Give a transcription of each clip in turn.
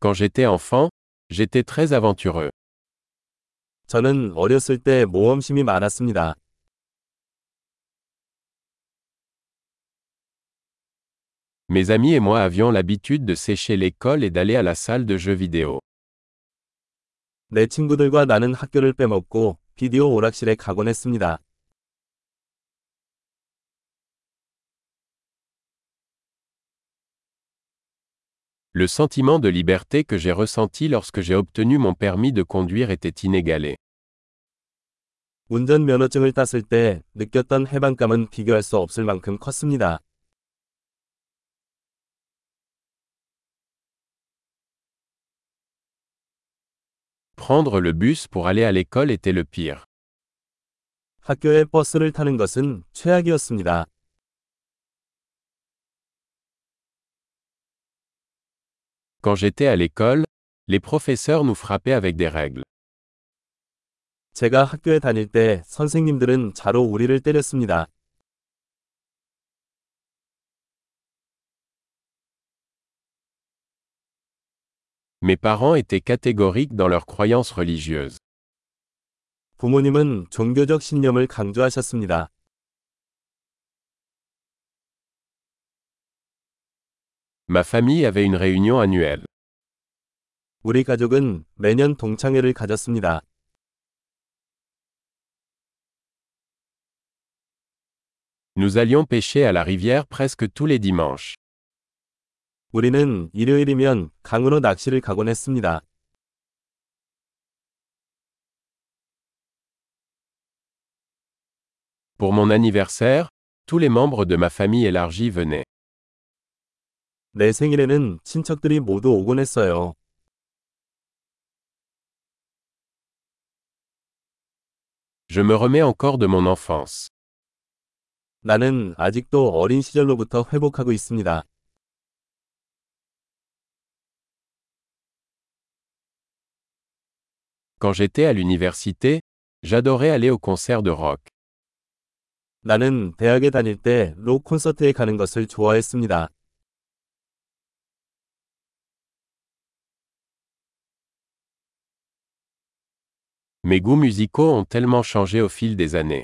Quand j'étais enfant, j'étais très aventureux. 저는 어렸을 때 모험심이 많았습니다. Mes amis et moi avions l'habitude de sécher l'école et d'aller à la salle de jeux vidéo. 내 친구들과 나는 학교를 빼먹고 비디오 오락실에 가곤 했습니다. Le sentiment de liberté que j'ai ressenti lorsque j'ai obtenu mon permis de conduire était inégalé. 운전면허증을 땄을 때 느꼈던 해방감은 비교할 수 없을 만큼 컸습니다. Prendre le bus pour aller à l'école était le pire. 학교에 버스를 타는 것은 최악이었습니다. Quand j'étais à l'école, les professeurs nous frappaient avec des règles. 제가 학교에 다닐 때 선생님들은 자로 우리를 때렸습니다. Mes parents étaient catégoriques dans leurs croyances religieuses. 부모님은 종교적 신념을 강조하셨습니다. Ma famille avait une réunion annuelle. 우리 가족은 매년 동창회를 가졌습니다. Nous allions pêcher à la rivière presque tous les dimanches. 우리는 일요일이면 강으로 낚시를 가곤 했습니다. Pour mon anniversaire, tous les membres de ma famille élargie venaient. 내 생일에는 친척들이 모두 오곤 했어요. Je me remets encore de mon enfance. 나는 아직도 어린 시절로부터 회복하고 있습니다. Quand j'étais à l'université, j'adorais aller au concert de rock. 나는 대학에 다닐 때 록 콘서트에 가는 것을 좋아했습니다. Mes goûts musicaux ont tellement changé au fil des années.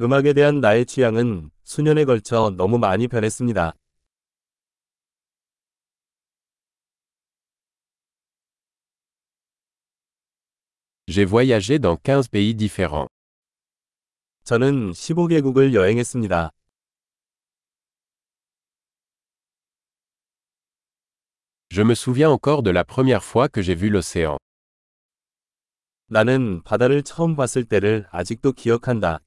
음악에 대한 나의 취향은 수년에 걸쳐 너무 많이 변했습니다. J'ai voyagé dans 15 pays différents. 저는 15개국을 여행했습니다. Je me souviens encore de la première fois que j'ai vu l'océan. 나는 바다를 처음 봤을 때를 아직도 기억한다.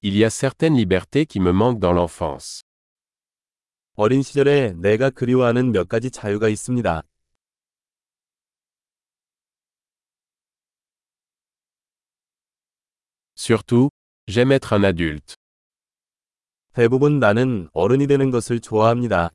Il y a certaines libertés qui me manquent dans l'enfance. 어린 시절에 내가 그리워하는 몇 가지 자유가 있습니다. Surtout, j'aime être un adulte. 대부분 나는 어른이 되는 것을 좋아합니다.